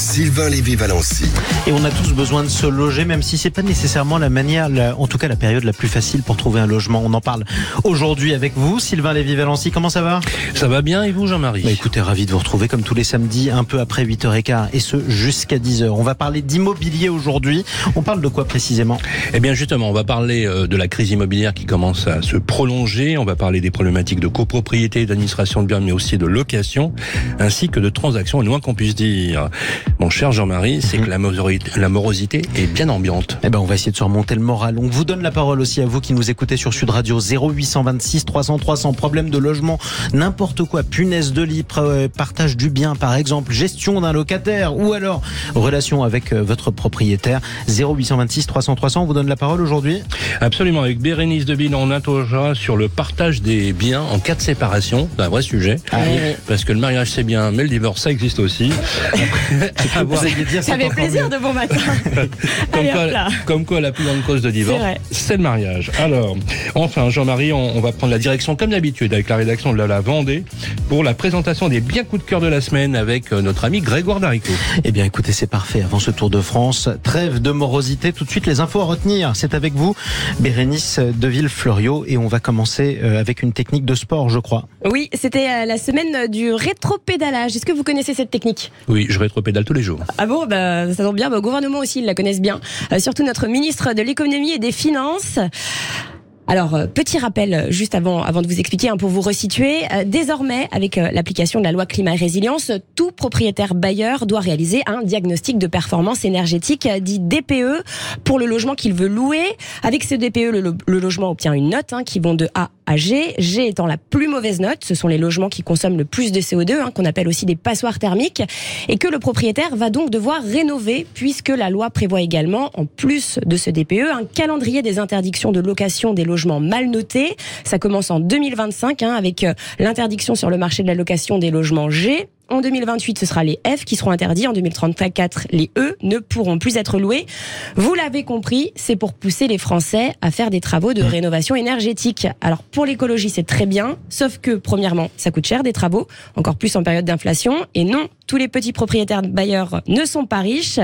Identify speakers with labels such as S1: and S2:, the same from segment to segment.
S1: Sylvain Lévy-Valency.
S2: Et on a tous besoin de se loger, même si c'est pas nécessairement la manière, la- en tout cas la période la plus facile pour trouver un logement. On en parle aujourd'hui avec vous, Sylvain Lévy-Valency. Comment ça va?
S3: Ça va bien et vous Jean-Marie?
S2: Bah Écoutez, ravi de vous retrouver comme tous les samedis, un peu après 8h15 et ce jusqu'à 10h. On va parler d'immobilier aujourd'hui. On parle de quoi précisément?
S3: Eh bien justement, on va parler euh, de la crise immobilière qui commence à se prolonger, on va parler des problématiques de copropriété, d'administration de biens, mais aussi de location, ainsi que de transactions, et loin qu'on puisse dire. Mon cher Jean-Marie, c'est
S2: Mhm.
S3: que la morosité, la morosité est bien ambiante.
S2: Eh ben, on va essayer de se remonter le moral. On vous donne la parole aussi à vous qui nous écoutez sur Sud Radio 0826 300 300. Problème de logement, n'importe quoi, punaise de lit, euh, partage du bien par exemple, gestion d'un locataire ou alors relation avec euh, votre propriétaire. 0826 300 300. On vous donne la parole aujourd'hui.
S3: Absolument, avec Bérénice Deville, on interrogera sur le partage des biens en cas de séparation, c'est un vrai sujet, parce que le mariage c'est bien, mais le divorce ça existe aussi. À voir.
S2: Vous alliez dire,
S4: Ça fait plaisir
S2: mieux.
S4: de bon matin.
S3: Comme
S4: Allez,
S3: quoi,
S4: hop là.
S3: comme quoi, la plus grande cause de divorce,
S4: C'est
S3: le mariage. Alors, enfin, Jean-Marie, on, on va prendre la direction comme d'habitude avec la rédaction de la, la Vendée pour la présentation des bien coups de cœur de la semaine avec euh, notre ami Grégoire Darico.
S2: Eh bien, écoutez, c'est parfait. Avant ce Tour de France, trêve de morosité. Tout de suite, les infos à retenir. C'est avec vous, Bérénice Deville-Florio. Et on va commencer euh, avec une technique de sport, je crois.
S4: Oui, c'était euh, la semaine du rétropédalage. Est-ce que vous connaissez cette technique?
S3: Oui, je rétropédale tous les jours.
S4: Ah bon, bah, ça tombe bien. Bah, au gouvernement aussi, ils la connaissent bien. Euh, surtout notre ministre de l'économie et des finances. Alors, euh, petit rappel, euh, juste avant, avant de vous expliquer, hein, pour vous resituer, euh, désormais, avec l'application de la loi climat et résilience, tout propriétaire bailleur doit réaliser un diagnostic de performance énergétique dit DPE pour le logement qu'il veut louer. Avec ce DPE, le logement obtient une note hein, qui vont de A à G, G étant la plus mauvaise note, ce sont les logements qui consomment le plus de CO2, hein, qu'on appelle aussi des passoires thermiques, et que le propriétaire va donc devoir rénover, puisque la loi prévoit également, en plus de ce DPE, un calendrier des interdictions de location des logements mal notés. Ça commence en 2025, hein, avec euh, l'interdiction sur le marché de la location des logements G. En 2028, ce sera les F qui seront interdits. En 2034, les E ne pourront plus être loués. Vous l'avez compris, c'est pour pousser les Français à faire des travaux de rénovation énergétique. Alors pour l'écologie, c'est très bien, sauf que premièrement, ça coûte cher des travaux, encore plus en période d'inflation. Et non, tous les petits propriétaires bailleurs ne sont pas riches.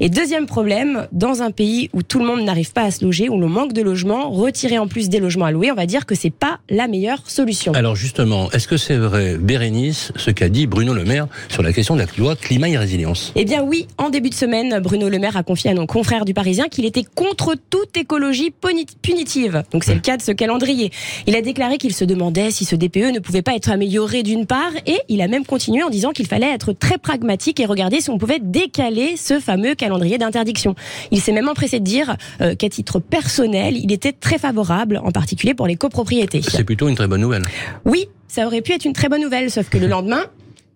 S4: Et deuxième problème, dans un pays où tout le monde n'arrive pas à se loger, où l'on manque de logements, retirer en plus des logements à louer, on va dire que c'est pas la meilleure solution.
S3: Alors justement, est-ce que c'est vrai, Bérénice, ce qu'a dit Bruno Le Maire sur la question de la loi climat et résilience
S4: Eh bien oui, en début de semaine, Bruno Le Maire a confié à nos confrères du Parisien qu'il était contre toute écologie puni- punitive. Donc c'est le cas de ce calendrier. Il a déclaré qu'il se demandait si ce DPE ne pouvait pas être amélioré d'une part et il a même continué en disant qu'il fallait être très pragmatique et regarder si on pouvait décaler ce fameux calendrier d'interdiction. Il s'est même empressé de dire euh, qu'à titre personnel, il était très favorable, en particulier pour les copropriétés.
S3: C'est plutôt une très bonne nouvelle.
S4: Oui, ça aurait pu être une très bonne nouvelle, sauf que le lendemain,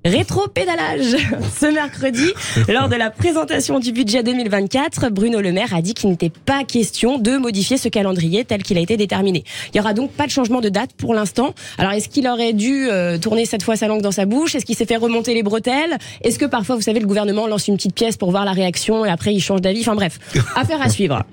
S4: rétro-pédalage. Ce mercredi, lors de la présentation du budget 2024, Bruno Le Maire a dit qu'il n'était pas question de modifier ce calendrier tel qu'il a été déterminé. Il y aura donc pas de changement de date pour l'instant. Alors est-ce qu'il aurait dû euh, tourner cette fois sa langue dans sa bouche? Est-ce qu'il s'est fait remonter les bretelles? Est-ce que parfois, vous savez, le gouvernement lance une petite pièce pour voir la réaction et après il change d'avis? Enfin bref, affaire à suivre.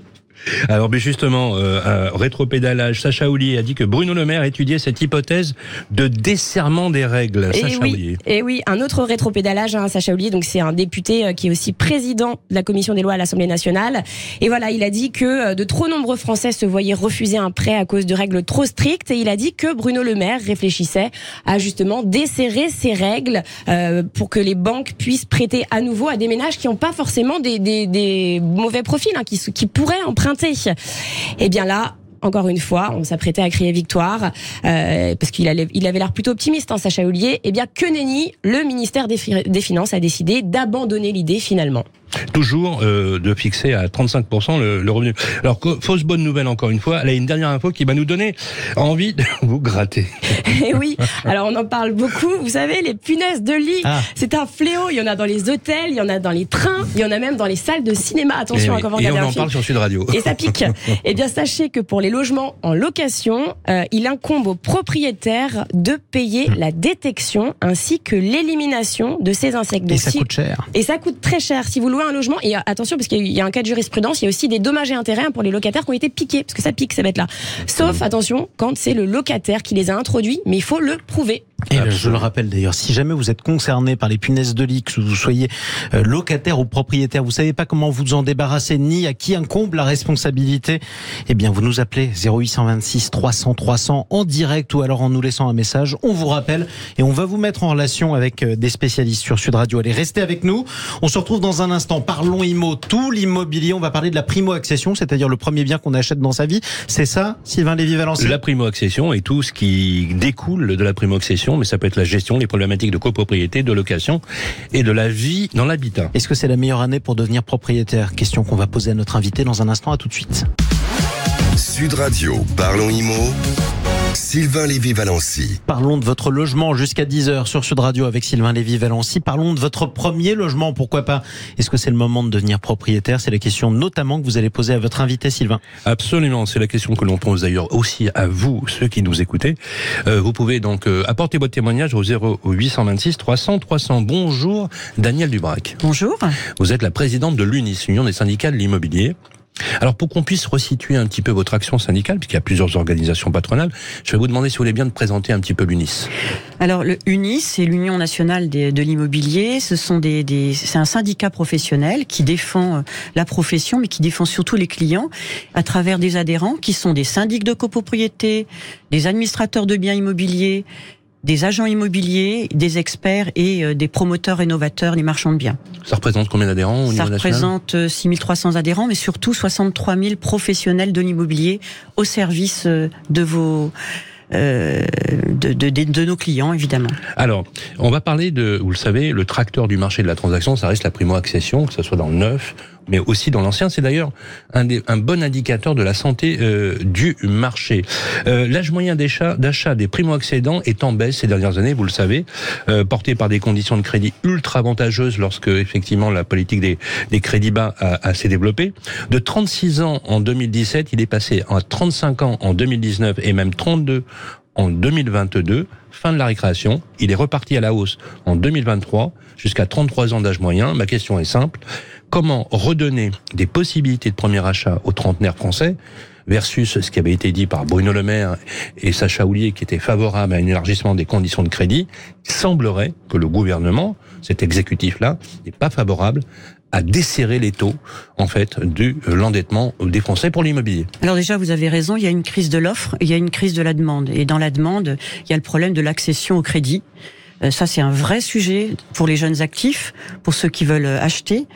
S3: Alors, mais justement, euh, rétropédalage, Sacha Houlier a dit que Bruno Le Maire étudiait cette hypothèse de desserrement des règles.
S4: Et
S3: Sacha
S4: oui,
S3: Houlier.
S4: et oui, un autre rétropédalage, hein, Sacha Oulier, donc c'est un député euh, qui est aussi président de la commission des lois à l'Assemblée nationale. Et voilà, il a dit que euh, de trop nombreux Français se voyaient refuser un prêt à cause de règles trop strictes. Et il a dit que Bruno Le Maire réfléchissait à justement desserrer ces règles euh, pour que les banques puissent prêter à nouveau à des ménages qui n'ont pas forcément des, des, des mauvais profils, hein, qui, qui pourraient emprunter. Et bien là, encore une fois, on s'apprêtait à crier victoire euh, parce qu'il avait l'air plutôt optimiste, hein, Sacha Ollier. Eh bien, que nenni, le ministère des Finances a décidé d'abandonner l'idée finalement.
S3: Toujours euh, de fixer à 35% le, le revenu. Alors, fausse bonne nouvelle encore une fois, elle a une dernière info qui va nous donner envie de vous gratter.
S4: Et oui, alors on en parle beaucoup. Vous savez, les punaises de lit,
S2: Ah.
S4: c'est un fléau. Il y en a dans les hôtels, il y en a dans les trains, il y en a même dans les salles de cinéma. Attention
S3: et,
S4: à
S3: oui.
S4: quand
S3: Et on en
S4: film.
S3: parle sur Sud Radio.
S4: Et ça pique. eh bien, sachez que pour les logements en location, euh, il incombe aux propriétaires de payer la détection ainsi que l'élimination de ces insectes.
S2: Et
S4: Donc,
S2: ça
S4: si-
S2: coûte cher.
S4: Et ça coûte très cher. Si vous louez louer un logement. Et attention, parce qu'il y a un cas de jurisprudence, il y a aussi des dommages et intérêts hein, pour les locataires qui ont été piqués, parce que ça pique ces bêtes-là. Sauf, attention, quand c'est le locataire qui les a introduits, mais il faut le prouver.
S2: Et euh, je le rappelle d'ailleurs, si jamais vous êtes concerné par les punaises de lit, que vous soyez euh, locataire ou propriétaire, vous savez pas comment vous en débarrasser ni à qui incombe la responsabilité, eh bien vous nous appelez 0826 300 300 en direct ou alors en nous laissant un message. On vous rappelle et on va vous mettre en relation avec euh, des spécialistes sur Sud Radio. Allez, restez avec nous. On se retrouve dans un instant. Parlons IMO, tout l'immobilier. On va parler de la primo-accession, c'est-à-dire le premier bien qu'on achète dans sa vie. C'est ça, Sylvain Lévy-Valency
S3: La primo-accession et tout ce qui découle de la primo-accession mais ça peut être la gestion, les problématiques de copropriété, de location et de la vie dans l'habitat.
S2: Est-ce que c'est la meilleure année pour devenir propriétaire? Question qu'on va poser à notre invité dans un instant. À tout de suite.
S1: Sud Radio, parlons IMO. Sylvain Lévy-Valency.
S2: Parlons de votre logement jusqu'à 10h sur Sud Radio avec Sylvain Lévy-Valency. Parlons de votre premier logement, pourquoi pas? Est-ce que c'est le moment de devenir propriétaire? C'est la question notamment que vous allez poser à votre invité Sylvain.
S3: Absolument, c'est la question que l'on pose d'ailleurs aussi à vous, ceux qui nous écoutez. Euh, vous pouvez donc euh, apporter votre témoignage au 0826 300 300. Bonjour Daniel Dubrac.
S5: Bonjour.
S3: Vous êtes la présidente de l'UNIS, Union des syndicats de l'immobilier. Alors pour qu'on puisse resituer un petit peu votre action syndicale, puisqu'il y a plusieurs organisations patronales, je vais vous demander si vous voulez bien de présenter un petit peu l'UNIS.
S5: Alors le c'est l'Union nationale de l'immobilier. Ce sont des, des c'est un syndicat professionnel qui défend euh, la profession, mais qui défend surtout les clients à travers des adhérents qui sont des syndics de copropriété, des administrateurs de biens immobiliers, des agents immobiliers, des experts et euh, des promoteurs rénovateurs, les marchands de biens.
S3: Ça représente combien d'adhérents au
S5: Ça représente 6300 euh, adhérents, mais surtout 63 000 professionnels de l'immobilier au service euh, de vos euh, de, de, de, nos clients, évidemment.
S3: Alors, on va parler de, vous le savez, le tracteur du marché de la transaction, ça reste la primo-accession, que ce soit dans le neuf, mais aussi dans l'ancien. C'est d'ailleurs un, un, bon indicateur de la santé euh, du marché. Euh, L'âge moyen d'achat des primo-accédants est en baisse ces dernières années, vous le savez, euh, porté par des conditions de crédit ultra avantageuses lorsque effectivement la politique des, des crédits bas a, a s'est développée. De 36 ans en 2017, il est passé à 35 ans en 2019 et même 32 en 2022, fin de la récréation. Il est reparti à la hausse en 2023 jusqu'à 33 ans d'âge moyen. Ma question est simple. Comment redonner des possibilités de premier achat aux trentenaires français versus ce qui avait été dit par Bruno Le Maire et Sacha Houlier qui était favorable à un élargissement des conditions de crédit, il semblerait que le gouvernement, cet exécutif-là, n'est pas favorable à desserrer les taux en fait de l'endettement des Français pour l'immobilier.
S5: Alors déjà, vous avez raison, il y a une crise de l'offre, il y a une crise de la demande. Et dans la demande, il y a le problème de l'accession au crédit. Euh, ça, c'est un vrai sujet pour les jeunes actifs, pour ceux qui veulent acheter.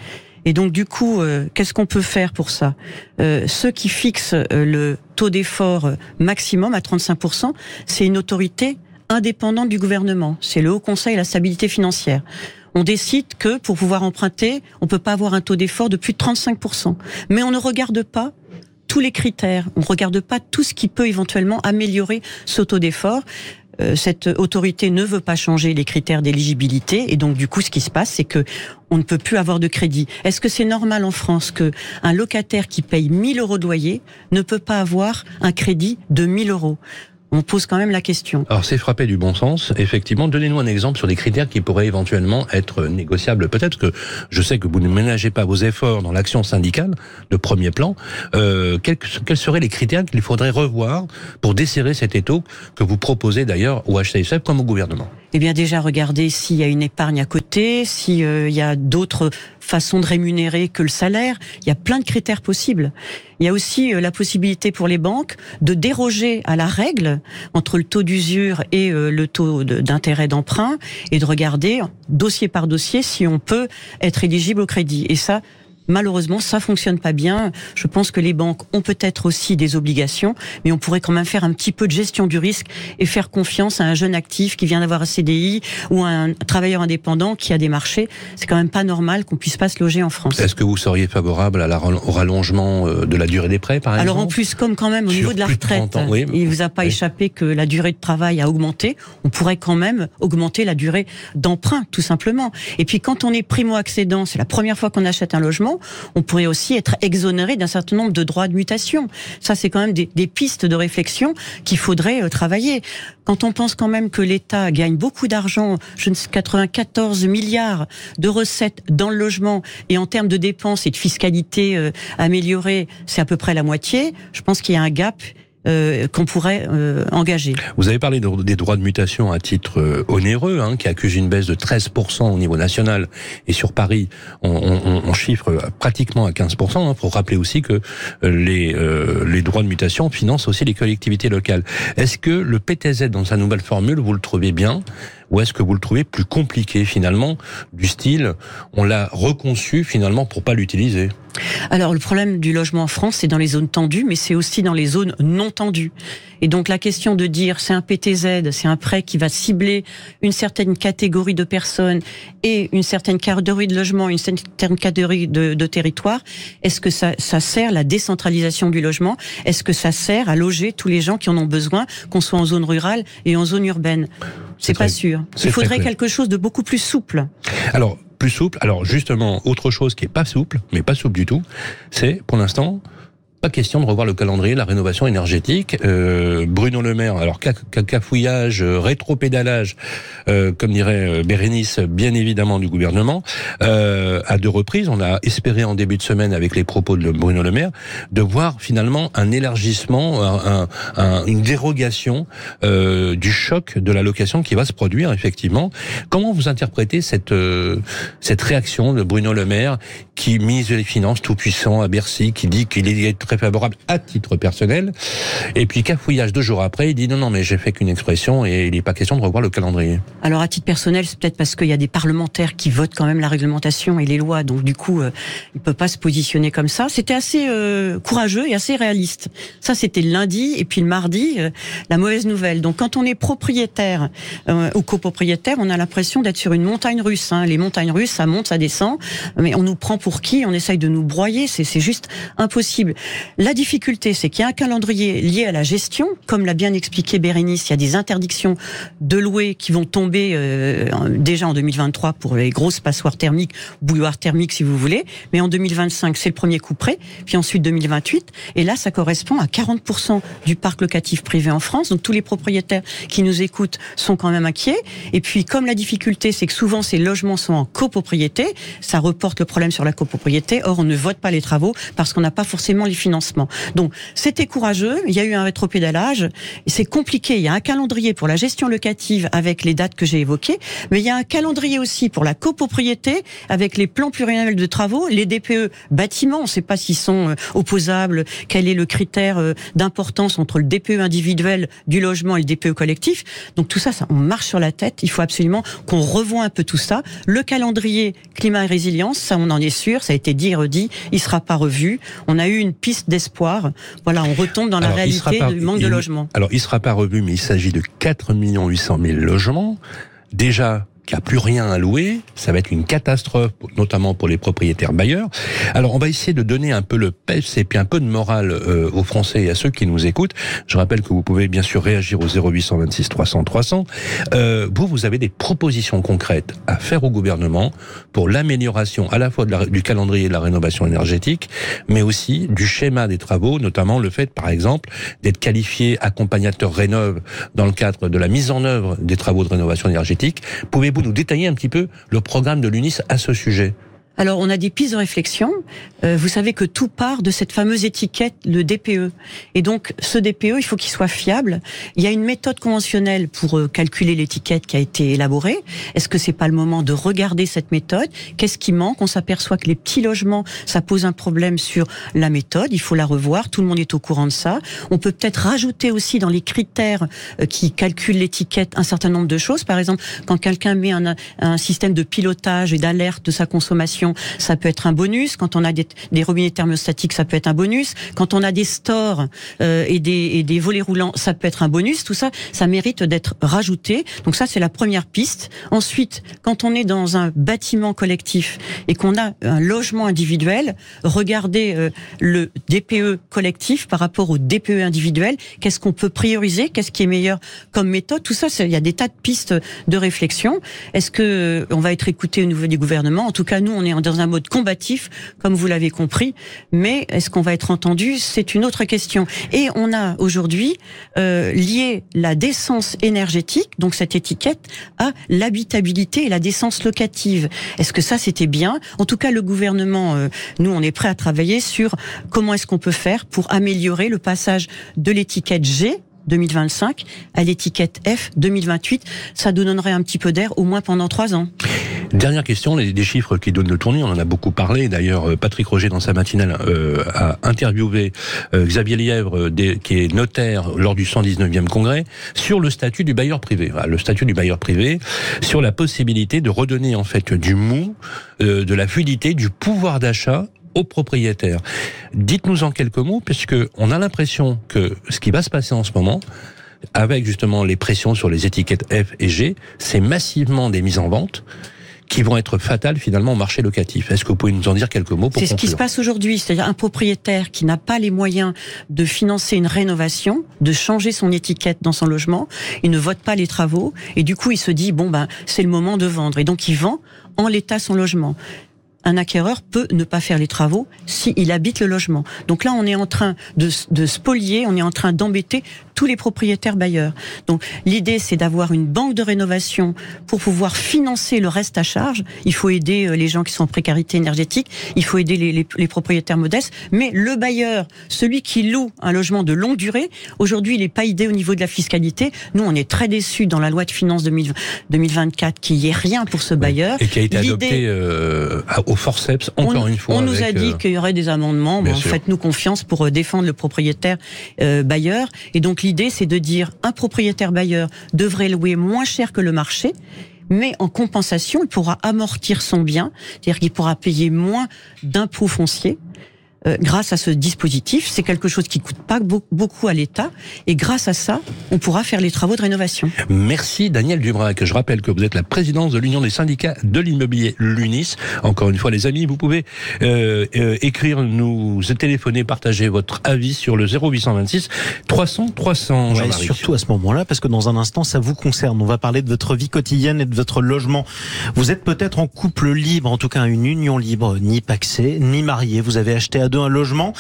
S5: Et donc du coup, euh, qu'est-ce qu'on peut faire pour ça? Euh, Ceux qui fixent le taux d'effort maximum à 35%, c'est une autorité indépendante du gouvernement. C'est le Haut Conseil à la stabilité financière on décide que pour pouvoir emprunter, on peut pas avoir un taux d'effort de plus de 35%. Mais on ne regarde pas tous les critères. On ne regarde pas tout ce qui peut éventuellement améliorer ce taux d'effort. Euh, cette autorité ne veut pas changer les critères d'éligibilité et donc du coup ce qui se passe c'est que on ne peut plus avoir de crédit. Est-ce que c'est normal en France que un locataire qui paye 1000 euros de loyer ne peut pas avoir un crédit de 1000 euros? On pose quand même la question.
S3: Alors c'est frappé du bon sens, effectivement. Donnez-nous un exemple sur des critères qui pourraient éventuellement être négociables. Peut-être que je sais que vous ne ménagez pas vos efforts dans l'action syndicale de premier plan. Euh, quels, quels, seraient les critères qu'il faudrait revoir pour desserrer cet étau que vous proposez d'ailleurs au HCSF comme au gouvernement?
S5: Eh bien déjà regarder s'il y a une épargne à côté, s'il euh, y a d'autres façons de rémunérer que le salaire. Il y a plein de critères possibles. Il y a aussi euh, la possibilité pour les banques de déroger à la règle entre le taux d'usure et euh, le taux d'intérêt d'emprunt et de regarder dossier par dossier si on peut être éligible au crédit. Et ça, Malheureusement, ça fonctionne pas bien. Je pense que les banques ont peut-être aussi des obligations, mais on pourrait quand même faire un petit peu de gestion du risque et faire confiance à un jeune actif qui vient d'avoir un CDI ou un travailleur indépendant qui a des marchés. C'est quand même pas normal qu'on puisse pas se loger en France.
S3: Est-ce que vous seriez favorable à la, au rallongement euh, de la durée des prêts, par
S5: exemple
S3: Alors
S5: en plus, comme quand même au niveau de la retraite, il vous a pas échappé que la durée de travail a augmenté. On pourrait quand même augmenter la durée d'emprunt, tout simplement. Et puis quand on est primo accédant, c'est la première fois qu'on achète un logement on pourrait aussi être exonéré d'un certain nombre de droits de mutation. Ça, c'est quand même des, des pistes de réflexion qu'il faudrait euh, travailler. Quand on pense quand même que l'État gagne beaucoup d'argent, je ne sais 94 milliards de recettes dans le logement et en termes de dépenses et de fiscalité euh, améliorée, c'est à peu près la moitié. Je pense qu'il y a un gap euh, qu'on pourrait euh, engager.
S3: Vous avez parlé de- des droits de mutation à titre euh, onéreux, hein, qui accuse une baisse de 13% au niveau national. Et sur Paris, on, on- on chiffre pratiquement à 15%. Il faut rappeler aussi que euh, les, euh, les droits de mutation financent aussi les collectivités locales. Est-ce que le PTZ, dans sa nouvelle formule, vous le trouvez bien? Ou est-ce que vous le trouvez plus compliqué finalement, du style, on l'a reconçu finalement pour pas l'utiliser?
S5: Alors le problème du logement en France, c'est dans les zones tendues, mais c'est aussi dans les zones non tendues. Et donc la question de dire c'est un PTZ, c'est un prêt qui va cibler une certaine catégorie de personnes et une certaine catégorie de logement, une certaine catégorie de, de territoire, est-ce que ça, ça sert la décentralisation du logement? Est-ce que ça sert à loger tous les gens qui en ont besoin, qu'on soit en zone rurale et en zone urbaine?
S3: C'est
S5: pas sûr. Il faudrait quelque chose de beaucoup plus souple.
S3: Alors, plus souple. Alors, justement, autre chose qui est pas souple, mais pas souple du tout, c'est, pour l'instant, pas question de revoir le calendrier la rénovation énergétique. Euh, Bruno Le Maire, alors ca- ca- cafouillage, euh, rétropédalage, euh, comme dirait euh, Bérénice, bien évidemment du gouvernement, euh, à deux reprises. On a espéré en début de semaine, avec les propos de Bruno Le Maire, de voir finalement un élargissement, un- un- un- une dérogation euh, du choc de la location qui va se produire effectivement. Comment vous interprétez cette cette réaction de Bruno Le Maire, qui mise les finances tout puissant à Bercy, qui dit qu'il est très favorable à titre personnel, et puis cafouillage deux jours après, il dit non non mais j'ai fait qu'une expression et il n'est pas question de revoir le calendrier.
S5: Alors à titre personnel, c'est peut-être parce qu'il y a des parlementaires qui votent quand même la réglementation et les lois, donc du coup, euh, il peut pas se positionner comme ça. C'était assez euh, courageux et assez réaliste. Ça, c'était le lundi et puis le mardi, euh, la mauvaise nouvelle. Donc quand on est propriétaire euh, ou copropriétaire, on a l'impression d'être sur une montagne russe. hein. Les montagnes russes, ça monte, ça descend, mais on nous prend pour qui? On essaye de nous broyer. C'est juste impossible. La difficulté, c'est qu'il y a un calendrier lié à la gestion, comme l'a bien expliqué Bérénice. Il y a des interdictions de louer qui vont tomber euh, déjà en 2023 pour les grosses passoires thermiques, bouilloires thermiques si vous voulez, mais en 2025 c'est le premier coup près, puis ensuite 2028, et là ça correspond à 40% du parc locatif privé en France, donc tous les propriétaires qui nous écoutent sont quand même inquiets, et puis comme la difficulté c'est que souvent ces logements sont en copropriété, ça reporte le problème sur la copropriété, or on ne vote pas les travaux parce qu'on n'a pas forcément les financements. Donc c'était courageux, il y a eu un rétropédalage, c'est compliqué, il y a un calendrier pour la gestion locative avec les dates que j'ai évoquées, mais il y a un calendrier aussi pour la copropriété avec les plans pluriannuels de travaux, les DPE bâtiments, on ne sait pas s'ils sont euh, opposables, quel est le critère euh, d'importance entre le DPE individuel du logement et le DPE collectif. Donc tout ça, ça, on marche sur la tête, il faut absolument qu'on revoie un peu tout ça. Le calendrier climat et résilience, ça on en est sûr, ça a été dit et redit, il sera pas revu. On a eu une piste d'espoir. Voilà, on retombe dans la
S3: Alors,
S5: réalité
S3: pas-
S5: du manque de
S3: il-
S5: logement.
S3: Alors, il sera pas revu, mais il s'agit de 4 800 000 logements. Déjà, qu'il n'y a plus rien à louer, ça va être une catastrophe, notamment pour les propriétaires bailleurs. Alors, on va essayer de donner un peu le peps et puis un peu de morale euh, aux Français et à ceux qui nous écoutent. Je rappelle que vous pouvez bien sûr réagir au 0826 300 300. Euh, vous, vous avez des propositions concrètes à faire au gouvernement pour l'amélioration à la fois du calendrier de la rénovation énergétique, mais aussi du schéma des travaux, notamment le fait, par exemple, d'être qualifié accompagnateur rénov dans le cadre de la mise en œuvre des travaux de rénovation énergétique. Pouvez-vous nous détailler un petit peu le programme de l'UNIS à ce sujet?
S5: Alors, on a des pistes de réflexion. Euh, vous savez que tout part de cette fameuse étiquette, le DPE. Et donc, ce DPE, il faut qu'il soit fiable. Il y a une méthode conventionnelle pour euh, calculer l'étiquette qui a été élaborée. Est-ce que c'est pas le moment de regarder cette méthode? Qu'est-ce qui manque? On s'aperçoit que les petits logements, ça pose un problème sur la méthode. Il faut la revoir. Tout le monde est au courant de ça. On peut peut-être rajouter aussi dans les critères euh, qui calculent l'étiquette un certain nombre de choses. Par exemple, quand quelqu'un met un, un système de pilotage et d'alerte de sa consommation, ça peut être un bonus. Quand on a des, des robinets thermostatiques, ça peut être un bonus. Quand on a des stores euh, et, des, et des volets roulants, ça peut être un bonus. Tout ça, ça mérite d'être rajouté. Donc ça, c'est la première piste. Ensuite, quand on est dans un bâtiment collectif et qu'on a un logement individuel, regardez euh, le DPE collectif par rapport au DPE individuel. Qu'est-ce qu'on peut prioriser? Qu'est-ce qui est meilleur comme méthode? Tout ça, il y a des tas de pistes de réflexion. Est-ce que euh, on va être écouté au niveau du gouvernement En tout cas, nous, on est est dans un mode combatif, comme vous l'avez compris. Mais est-ce qu'on va être entendu? C'est une autre question. Et on a aujourd'hui euh, lié la décence énergétique, donc cette étiquette, à l'habitabilité et la décence locative. Est-ce que ça c'était bien? En tout cas, le gouvernement, euh, nous, on est prêt à travailler sur comment est-ce qu'on peut faire pour améliorer le passage de l'étiquette G 2025 à l'étiquette F 2028. Ça donnerait un petit peu d'air, au moins pendant trois ans.
S3: Dernière question, les, des chiffres qui donnent le tournis, on en a beaucoup parlé. D'ailleurs, euh, Patrick Roger, dans sa matinale, euh, a interviewé euh, Xavier Lièvre, qui est notaire lors du 119e congrès, sur le statut du bailleur privé. Le statut du bailleur privé, sur la possibilité de redonner en fait du mou, de la fluidité, du pouvoir d'achat aux propriétaires. Dites-nous en quelques mots, puisque on a l'impression que ce qui va se passer en ce moment, avec justement les pressions sur les étiquettes F et G, c'est massivement des mises en vente qui vont être fatales finalement au marché locatif. Est-ce que vous pouvez nous en dire quelques mots pour
S5: C'est ce qui se passe aujourd'hui, c'est-à-dire un propriétaire qui n'a pas les moyens de financer une rénovation, de changer son étiquette dans son logement, il ne vote pas les travaux et du coup il se dit bon ben c'est le moment de vendre et donc il vend en l'état son logement un acquéreur peut ne pas faire les travaux s'il habite le logement. Donc là, on est en train de, de spolier, on est en train d'embêter tous les propriétaires bailleurs. Donc l'idée, c'est d'avoir une banque de rénovation pour pouvoir financer le reste à charge. Il faut aider euh, les gens qui sont en précarité énergétique, il faut aider les, les, les propriétaires modestes, mais le bailleur, celui qui loue un logement de longue durée, aujourd'hui, il n'est pas aidé au niveau de la fiscalité. Nous, on est très déçus dans la loi de finances 2024 qu'il n'y ait rien pour ce bailleur.
S3: Et qui a été euh, au forceps, encore
S5: on,
S3: une fois.
S5: On nous a dit euh... qu'il y aurait des amendements. Bon, Faites-nous confiance pour euh, défendre le propriétaire euh, bailleur. Et donc l'idée, c'est de dire un propriétaire bailleur devrait louer moins cher que le marché mais en compensation, il pourra amortir son bien, c'est-à-dire qu'il pourra payer moins d'impôts fonciers euh, grâce à ce dispositif. C'est quelque chose qui coûte pas beaucoup à l'État. Et grâce à ça, on pourra faire les travaux de rénovation.
S3: Merci Daniel Dubrac. Je rappelle que vous êtes la présidente de l'Union des syndicats de l'immobilier, l'UNIS. Encore une fois, les amis, vous pouvez euh, euh, écrire, nous téléphoner, partager votre avis sur le 0826 300 300.
S2: Ouais, surtout à ce moment-là, parce que dans un instant, ça vous concerne. On va parler de votre vie quotidienne et de votre logement. Vous êtes peut-être en couple libre, en tout cas une union libre, ni paxé, ni marié. Vous avez acheté à un logement.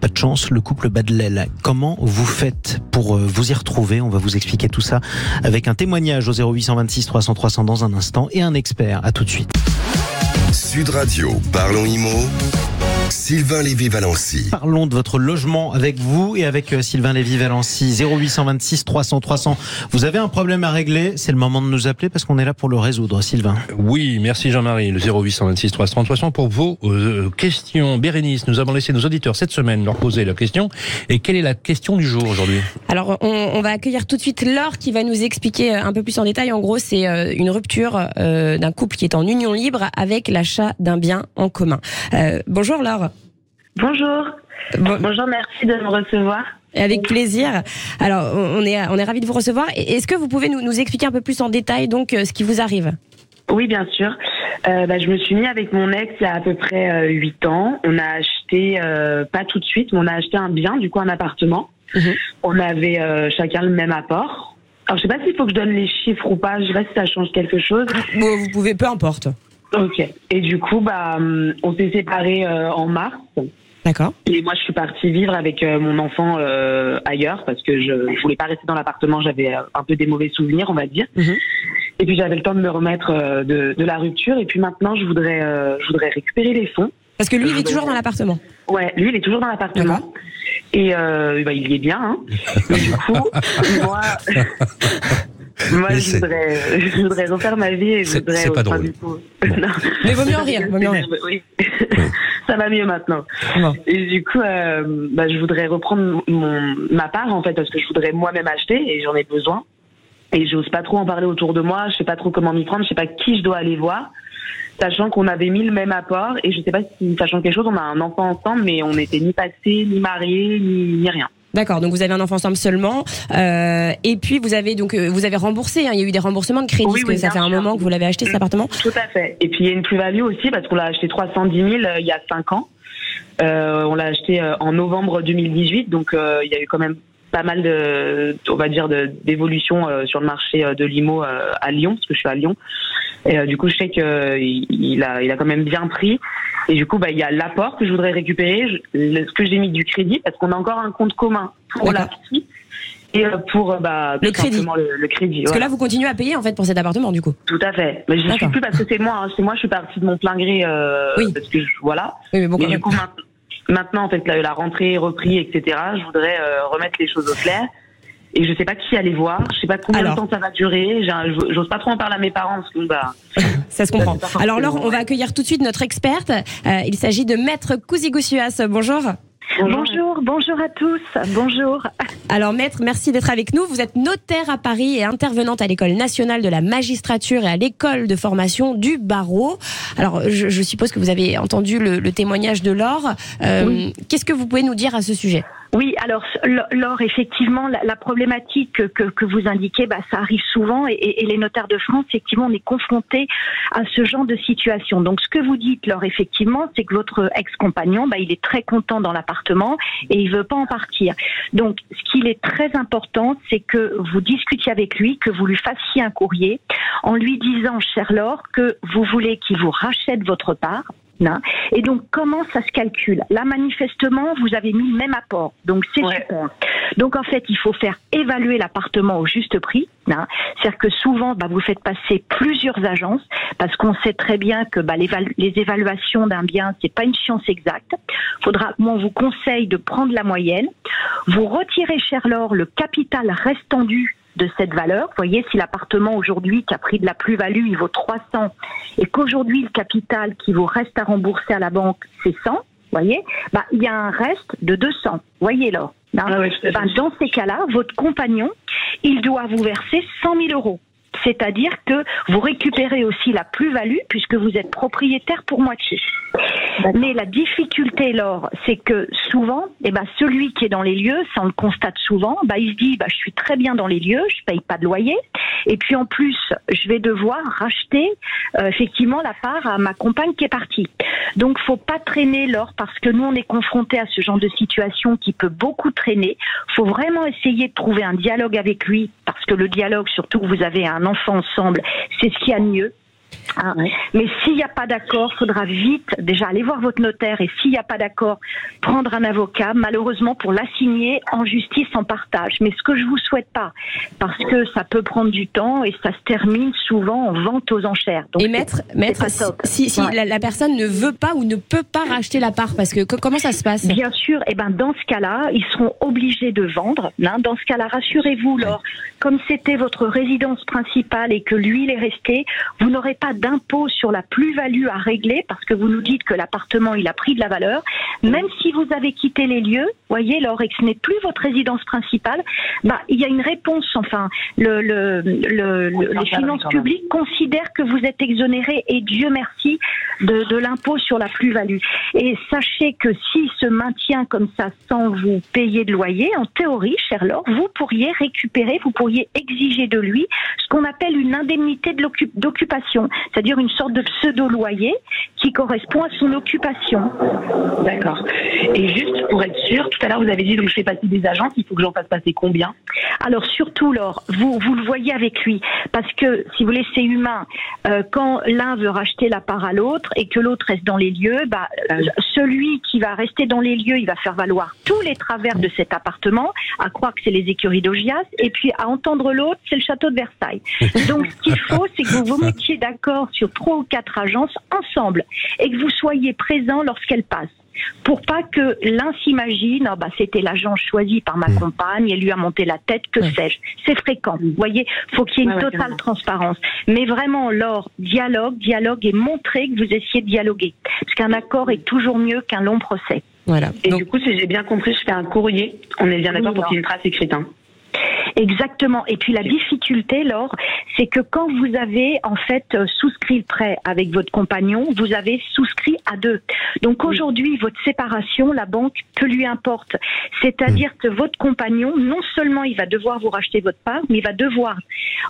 S2: Pas de chance, le couple bat de l'aile. Comment vous faites pour vous y retrouver? On va vous expliquer tout ça avec un témoignage au 0826 300 300 dans un instant et un expert. À tout de suite.
S1: Sud Radio, parlons IMO. Sylvain Lévy-Valency.
S2: Parlons de votre logement avec vous et avec Sylvain Lévy-Valency. 0826 300 300. Vous avez un problème à régler, c'est le moment de nous appeler parce qu'on est là pour le résoudre, Sylvain.
S3: Oui, merci Jean-Marie. Le 0826 300 300 pour vos euh, questions. Bérénice, nous avons laissé nos auditeurs cette semaine leur poser leurs questions. Et quelle est la question du jour aujourd'hui?
S4: Alors, on, on, va accueillir tout de suite Laure qui va nous expliquer un peu plus en détail. En gros, c'est une rupture euh, d'un couple qui est en union libre avec l'achat d'un bien en commun. Euh, bonjour Laure.
S6: Bonjour. Bon. Bonjour, merci de me recevoir.
S4: Avec plaisir. Alors, on est, on est ravis de vous recevoir. Est-ce que vous pouvez nous, nous, expliquer un peu plus en détail donc ce qui vous arrive?
S6: Oui, bien sûr. Euh, bah, je me suis mis avec mon ex il y a à peu près euh, 8 ans. On a acheté, euh, pas tout de suite, mais on a acheté un bien, du coup un appartement. -hmm. On avait euh, chacun le même apport. Alors, je sais pas s'il faut que je donne les chiffres ou pas. Je sais pas si ça change quelque chose.
S4: Bon, vous pouvez, peu importe.
S6: Ok. Et du coup, bah, on s'est séparés euh, en mars.
S4: D'accord.
S6: Et moi, je suis partie vivre avec euh, mon enfant euh, ailleurs parce que je, je voulais pas rester dans l'appartement. J'avais un peu des mauvais souvenirs, on va dire.
S4: Mhm.
S6: Mm -hmm. Et puis j'avais le temps de me remettre euh, de, de, la rupture. Et puis maintenant, je voudrais, euh, je voudrais récupérer les fonds.
S4: Parce que lui, il est toujours dans l'appartement.
S6: Ouais, lui, il est toujours dans l'appartement. Et bah, il y est bien. Hein. Mais du coup, moi. Moi, je voudrais, je voudrais refaire ma vie et je voudrais.
S3: C'est pas drôle.
S6: Du coup...
S4: Mais vaut mieux en rire. Vaut mieux en rire.
S6: Oui. Ça va mieux maintenant. Et du coup, euh, bah, je voudrais reprendre mon, ma part en fait parce que je voudrais moi-même acheter et j'en ai besoin. Et j'ose pas trop en parler autour de moi. Je sais pas trop comment m'y prendre. Je sais pas qui je dois aller voir. Sachant qu'on avait mis le même apport et je sais pas si sachant quelque chose, on a un enfant ensemble, mais on n'était ni passé, ni marié, ni, ni rien.
S4: D'accord, donc vous avez un enfant ensemble seulement, euh, et puis vous avez donc vous avez remboursé. Hein, il y a eu des remboursements de crédit,
S6: oui,
S4: parce que ça fait un moment que vous l'avez acheté cet appartement.
S6: Tout à fait. Et puis il y a une plus-value aussi parce qu'on l'a acheté 310 000 euh, il y a 5 ans. Euh, on l'a acheté euh, en novembre 2018, donc il y a eu quand même pas mal de, on va dire, d'évolution euh, sur le marché euh, de l'IMO euh, à Lyon, parce que je suis à Lyon. Et du coup, je sais qu'il il a, il a quand même bien pris. Et du coup, bah, il y a l'apport que je voudrais récupérer, je- le- ce que j'ai mis du crédit, parce qu'on a encore un compte commun pour la
S4: D'accord.
S6: petite et pour bah,
S4: Le crédit.
S6: le, le crédit.
S4: Parce que là, vous continuez à payer en fait pour cet appartement du coup.
S6: Tout à fait. Mais je ne suis plus parce que c'est moi. hein. C'est moi, je suis partie de mon plein gré. euh,
S4: Oui.
S6: Parce que je, voilà.
S4: Oui, mais bon,
S6: Mais
S4: quand
S6: du coup, maintenant, en fait, la, la rentrée est repris, etc. Je voudrais euh, remettre les choses au clair. Et je sais pas qui aller voir. Je sais pas combien
S4: Alors.
S6: de temps ça va durer. J'ose pas trop en parler à mes parents parce que bah.
S4: Ça se comprend. Alors Laure, on va accueillir tout de suite notre experte. Euh, il s'agit de Maître Cousigussias. Bonjour.
S7: Bonjour, bonjour à tous. Bonjour.
S4: Alors Maître, merci d'être avec nous. Vous êtes notaire à Paris et intervenante à l'École nationale de la magistrature et à l'École de formation du barreau. Alors je, je suppose que vous avez entendu le, le témoignage de Laure. Euh, Qu'est-ce que vous pouvez nous dire à ce sujet?
S7: Oui, alors L- Laure, effectivement, la, problématique que, que, vous indiquez, bah, ça arrive souvent et, les notaires de France, effectivement, on est confrontés à ce genre de situation. Donc ce que vous dites, Laure, effectivement, c'est que votre ex-compagnon, bah, il est très content dans l'appartement et il veut pas en partir. Donc ce qu'il est très important, c'est que vous discutiez avec lui, que vous lui fassiez un courrier en lui disant, cher Laure, que vous voulez qu'il vous rachète votre part. Hein. Et donc, comment ça se calcule? Là, manifestement, vous avez mis le même apport. Donc, c'est
S6: Ouais.
S7: super. Donc, en fait, il faut faire évaluer l'appartement au juste prix. hein. C'est-à-dire que souvent, bah, vous faites passer plusieurs agences parce qu'on sait très bien que bah, les évaluations d'un bien, c'est pas une science exacte. Faudra, moi, on vous conseille de prendre la moyenne. Vous retirez, cher Laure, le capital restant dû de cette valeur. Vous voyez, si l'appartement aujourd'hui qui a pris de la plus-value, il vaut 300 et qu'aujourd'hui le capital qui vous reste à rembourser à la banque, c'est 100, vous voyez, bah, il y a un reste de 200. Vous voyez là.
S6: Ah.
S7: Ben, dans ces cas-là, votre compagnon, il doit vous verser 100 000 euros. C'est-à-dire que vous récupérez aussi la plus-value puisque vous êtes propriétaire pour moitié. Mais la difficulté, Laure, c'est que souvent, eh ben, celui qui est dans les lieux, ça on le constate souvent, bah, il se dit, bah, je suis très bien dans les lieux, je paye pas de loyer, et puis en plus, je vais devoir racheter euh, effectivement la part à ma compagne qui est partie. Donc, faut pas traîner, Laure, parce que nous, on est confrontés à ce genre de situation qui peut beaucoup traîner. Faut vraiment essayer de trouver un dialogue avec lui, parce que le dialogue, surtout que vous avez un enfant ensemble, c'est ce qu'il y a de mieux. Hein. Mais s'il n'y a pas d'accord, faudra vite déjà aller voir votre notaire et s'il n'y a pas d'accord, prendre un avocat, malheureusement pour l'assigner en justice en partage. Mais ce que je vous souhaite pas, parce que ça peut prendre du temps et ça se termine souvent en vente aux enchères. Donc,
S4: Et Maître, maître si,
S7: Ouais.
S4: la, la personne ne veut pas ou ne peut pas racheter la part, parce que co- comment ça se passe?
S7: Bien sûr, et ben dans ce cas-là, ils seront obligés de vendre. hein. Dans ce cas-là, rassurez-vous, Laure, comme c'était votre résidence principale et que lui il est resté, vous n'aurez pas d'impôt sur la plus-value à régler parce que vous nous dites que l'appartement il a pris de la valeur. Même si vous avez quitté les lieux, voyez, Laure, et que ce n'est plus votre résidence principale, bah il y a une réponse. Enfin, le, le, le- le- les finances publiques considèrent que vous êtes exonéré et Dieu merci de, de l'impôt sur la plus-value. Et sachez que s'il se maintient comme ça sans vous payer de loyer, en théorie, cher Laure, vous pourriez récupérer, vous pourriez exiger de lui ce qu'on appelle une indemnité de c'est-à-dire une sorte de pseudo-loyer qui correspond à son occupation.
S6: D'accord. Et juste pour être sûr, tout à l'heure vous avez dit donc je fais passer des agences, il faut que j'en fasse passer combien?
S7: Alors surtout, Laure, vous, vous le voyez avec lui, parce que si vous voulez, c'est humain. Euh, quand l'un veut racheter la part à l'autre et que l'autre reste dans les lieux, bah, euh, celui qui va rester dans les lieux, il va faire valoir tous les travers de cet appartement, à croire que c'est les écuries d'Augias, et puis à entendre l'autre, c'est le château de Versailles. Donc ce qu'il faut, c'est que vous vous mettiez d'accord sur trois ou quatre agences ensemble et que vous soyez présents lorsqu'elles passent pour pas que l'un s'imagine, ah bah, c'était l'agent choisi par ma compagne, elle lui a monté la tête, que
S4: Ouais.
S7: sais-je. C'est fréquent. Vous voyez, faut qu'il y ait une
S6: Ouais,
S7: totale transparence. Mais vraiment, lors dialogue, dialogue et montrer que vous essayez de dialoguer. Parce qu'un accord est toujours mieux qu'un long procès.
S4: Voilà.
S6: Et
S4: Donc,
S6: du coup, si j'ai bien compris, je fais un courrier. On est bien d'accord
S7: Oui,
S6: pour qu'il y ait une trace écrite. Hein.
S7: Exactement. Et puis la difficulté, Laure, c'est que quand vous avez en fait euh, souscrit le prêt avec votre compagnon, vous avez souscrit à deux. Donc aujourd'hui, votre séparation, la banque, que lui importe. C'est-à-dire que votre compagnon, non seulement il va devoir vous racheter votre part, mais il va devoir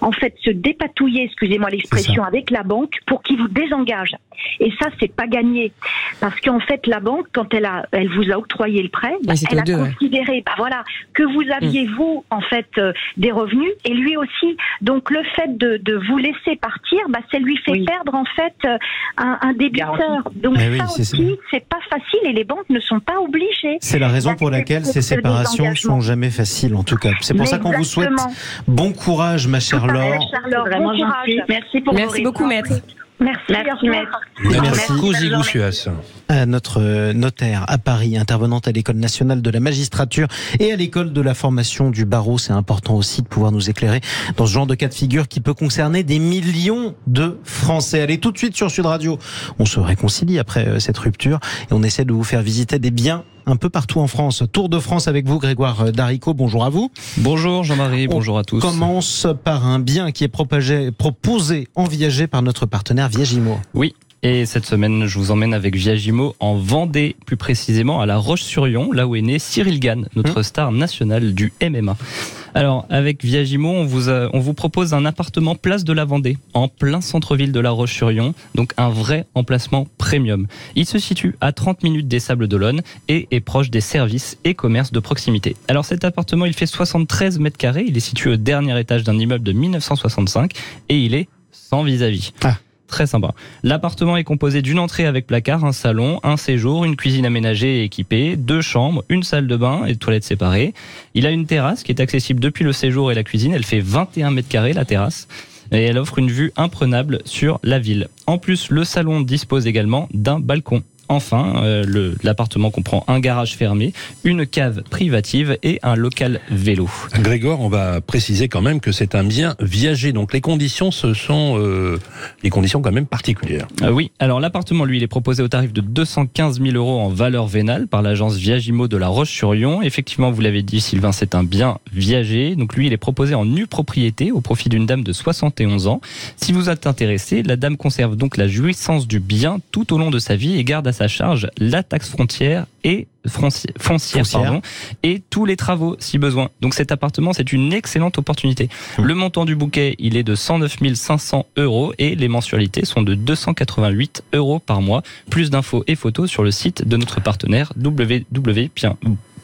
S7: en fait se dépatouiller, excusez-moi l'expression, avec la banque pour qu'il vous désengage. Et ça, c'est pas gagné. Parce qu'en fait, la banque, quand elle a, elle vous a octroyé le prêt, bah, elle a
S4: ouais.
S7: considéré, bah voilà, que vous aviez vous en fait euh, des revenus et lui aussi. Donc le fait de, de vous laisser partir, bah, ça lui fait
S6: Oui.
S7: perdre en fait euh, un, un débiteur. Donc
S2: Mais oui,
S7: ça
S2: c'est ça.
S7: aussi, c'est pas facile et les banques ne sont pas obligées.
S2: C'est la raison pour laquelle ces séparations sont jamais faciles, en tout cas. C'est pour
S7: Mais
S2: ça qu'on vous souhaite bon courage, ma chère Laure.
S7: Bon courage.
S6: Merci pour
S4: Merci beaucoup, maître.
S7: Merci,
S6: Merci, maître.
S2: Merci.
S3: Goussuas.
S2: À notre euh, notaire à Paris, intervenante à l'École nationale de la magistrature et à l'École de la formation du barreau. C'est important aussi de pouvoir nous éclairer dans ce genre de cas de figure qui peut concerner des millions de Français. Allez tout de suite sur Sud Radio. On se réconcilie après euh, cette rupture et on essaie de vous faire visiter des biens un peu partout en France. Tour de France avec vous, Grégoire euh, Darico. Bonjour à vous.
S8: Bonjour Jean-Marie,
S2: On
S8: bonjour à tous.
S2: Commence par un bien qui est propagé, proposé, envisagé par notre partenaire Viagimo.
S8: Oui, et cette semaine, je vous emmène avec Viagimo en Vendée, plus précisément à La Roche-sur-Yon, là où est né Cyril Gann, notre star nationale du MMA. Alors, avec Viagimo, on vous, a- on vous propose un appartement place de la Vendée, en plein centre-ville de La Roche-sur-Yon, donc un vrai emplacement premium. Il se situe à 30 minutes des Sables d'Olonne et est proche des services et commerces de proximité. Alors, cet appartement, il fait 73 mètres carrés, il est situé au dernier étage d'un immeuble de 1965 et il est sans vis-à-vis.
S2: Ah.
S8: Très sympa. L'appartement est composé d'une entrée avec placard, un salon, un séjour, une cuisine aménagée et équipée, deux chambres, une salle de bain et toilettes séparées. Il a une terrasse qui est accessible depuis le séjour et la cuisine. Elle fait 21 mètres carrés, la terrasse. Et elle offre une vue imprenable sur la ville. En plus, le salon dispose également d'un balcon. Enfin, euh, l'appartement comprend un garage fermé, une cave privative et un local vélo.
S3: Grégoire, on va préciser quand même que c'est un bien viager. Donc les conditions, ce sont euh, des conditions quand même particulières.
S8: Euh, oui, alors l'appartement, lui, il est proposé au tarif de 215 000 euros en valeur vénale par l'agence Viagimo de La Roche-sur-Yon. Effectivement, vous l'avez dit, Sylvain, c'est un bien viager. Donc lui, il est proposé en nue propriété au profit d'une dame de 71 ans. Si vous êtes intéressé, la dame conserve donc la jouissance du bien tout au long de sa vie et garde à sa charge la taxe frontière et foncière,
S2: Foncière.
S8: pardon, et tous les travaux si besoin. Donc cet appartement, c'est une excellente opportunité. Le montant du bouquet, il est de 109 500 euros et les mensualités sont de 288 euros par mois. Plus d'infos et photos sur le site de notre partenaire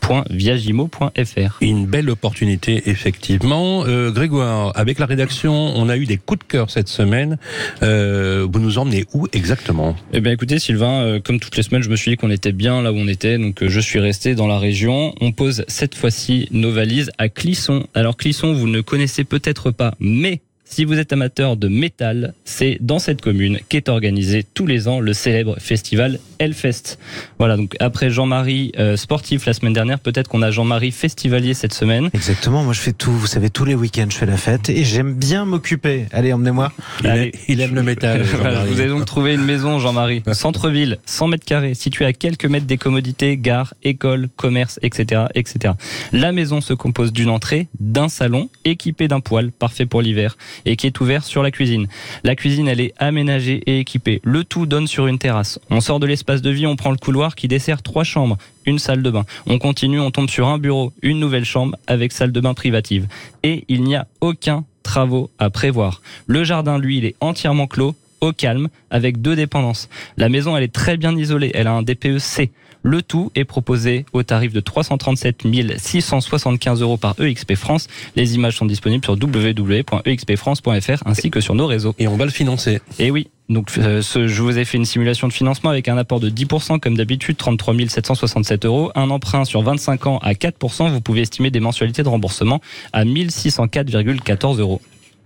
S8: www.viagimo.fr.
S3: Une belle opportunité, effectivement. Euh, Grégoire, avec la rédaction, on a eu des coups de cœur cette semaine. Euh, vous nous emmenez où exactement?
S8: Eh bien écoutez Sylvain, euh, comme toutes les semaines, je me suis dit qu'on était bien là où on était, donc euh, je suis resté dans la région. On pose cette fois-ci nos valises à Clisson. Alors Clisson, vous ne connaissez peut-être pas, mais si vous êtes amateur de métal, c'est dans cette commune qu'est organisé tous les ans le célèbre festival Hellfest. Voilà, donc après Jean-Marie euh, sportif la semaine dernière, peut-être qu'on a Jean-Marie festivalier cette semaine.
S2: Exactement, moi je fais tout, vous savez, tous les week-ends je fais la fête et j'aime bien m'occuper. Allez, emmenez-moi.
S3: il, il aime le métal.
S8: Voilà, vous avez donc trouvé une maison, Jean-Marie. Centre-ville, 100 mètres carrés, située à quelques mètres des commodités, gares, écoles, commerces, etc., etc. La maison se compose d'une entrée, d'un salon, équipé d'un poêle, parfait pour l'hiver, et qui est ouvert sur la cuisine. La cuisine, elle est aménagée et équipée. Le tout donne sur une terrasse. On sort de l'espace de vie, on prend le couloir qui dessert trois chambres, une salle de bain. On continue, on tombe sur un bureau, une nouvelle chambre avec salle de bain privative. Et il n'y a aucun travaux à prévoir. Le jardin, lui, il est entièrement clos, au calme, avec deux dépendances. La maison, elle est très bien isolée, elle a un DPE C. Le tout est proposé au tarif de 337 675 euros par EXP France. Les images sont disponibles sur www.expfrance.fr ainsi que sur nos réseaux.
S3: Et on va le financer.
S8: Et oui, donc euh, ce- je vous ai fait une simulation de financement avec un apport de 10% comme d'habitude, 33 767 euros. Un emprunt sur 25 ans à 4%, vous pouvez estimer des mensualités de remboursement à 1604,14 euros.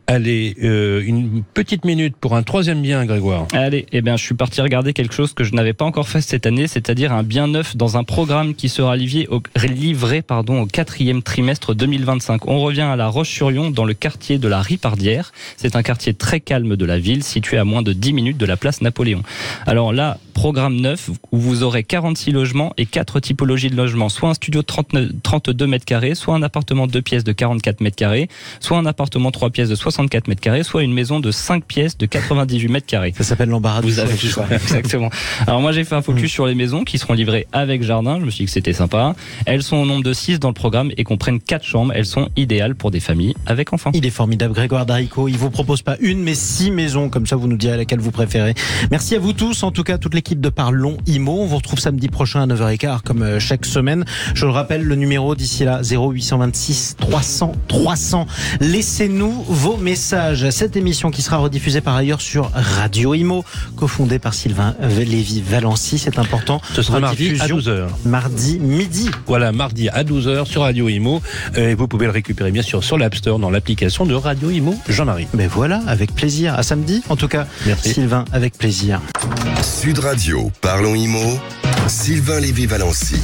S3: Allez, euh, une petite minute pour un troisième bien, Grégoire.
S8: Allez, eh bien, je suis parti regarder quelque chose que je n'avais pas encore fait cette année, c'est-à-dire un bien neuf dans un programme qui sera livré au, quatrième trimestre 2025. On revient à La Roche-sur-Yon, dans le quartier de la Ripardière. C'est un quartier très calme de la ville, situé à moins de 10 minutes de la place Napoléon. Alors là, programme neuf, où vous aurez 46 logements et quatre typologies de logements. Soit un studio de 39 32 mètres carrés, soit un appartement de 2 pièces de 44 mètres carrés, soit un appartement 3 pièces de 64 mètres carrés, soit une maison de 5 pièces de 98 mètres carrés.
S2: Ça s'appelle l'embarras du
S8: Vous avez le choix, exactement. Alors moi j'ai fait un focus sur les maisons qui seront livrées avec jardin, je me suis dit que c'était sympa. Elles sont au nombre de 6 dans le programme et comprennent 4 chambres, elles sont idéales pour des familles avec enfants.
S2: Il est formidable, Grégoire Darico. Il vous propose pas une, mais six maisons. Comme ça, vous nous direz laquelle vous préférez. Merci à vous tous, en tout cas, toute l'équipe de Parlons Imo. On vous retrouve samedi prochain à 9h15, comme euh, chaque semaine. Je le rappelle, le numéro d'ici là, 0826 300 300. Laissez-nous vos messages. Cette émission qui sera rediffusée par ailleurs sur Radio Imo, cofondée par Sylvain Lévy-Valency. C'est important.
S3: Ce sera mardi à
S2: Rediffusion
S3: 12h.
S2: Mardi midi.
S3: Voilà, mardi à 12h sur Radio Imo. Euh, Et vous pouvez le récupérer bien sûr sur l'App Store dans l'application de Radio Imo Jean-Marie.
S2: Mais voilà, avec plaisir. À samedi, en tout cas.
S3: Merci.
S2: Sylvain, avec plaisir.
S1: Sud Radio, parlons IMO, Sylvain Lévy-Valency.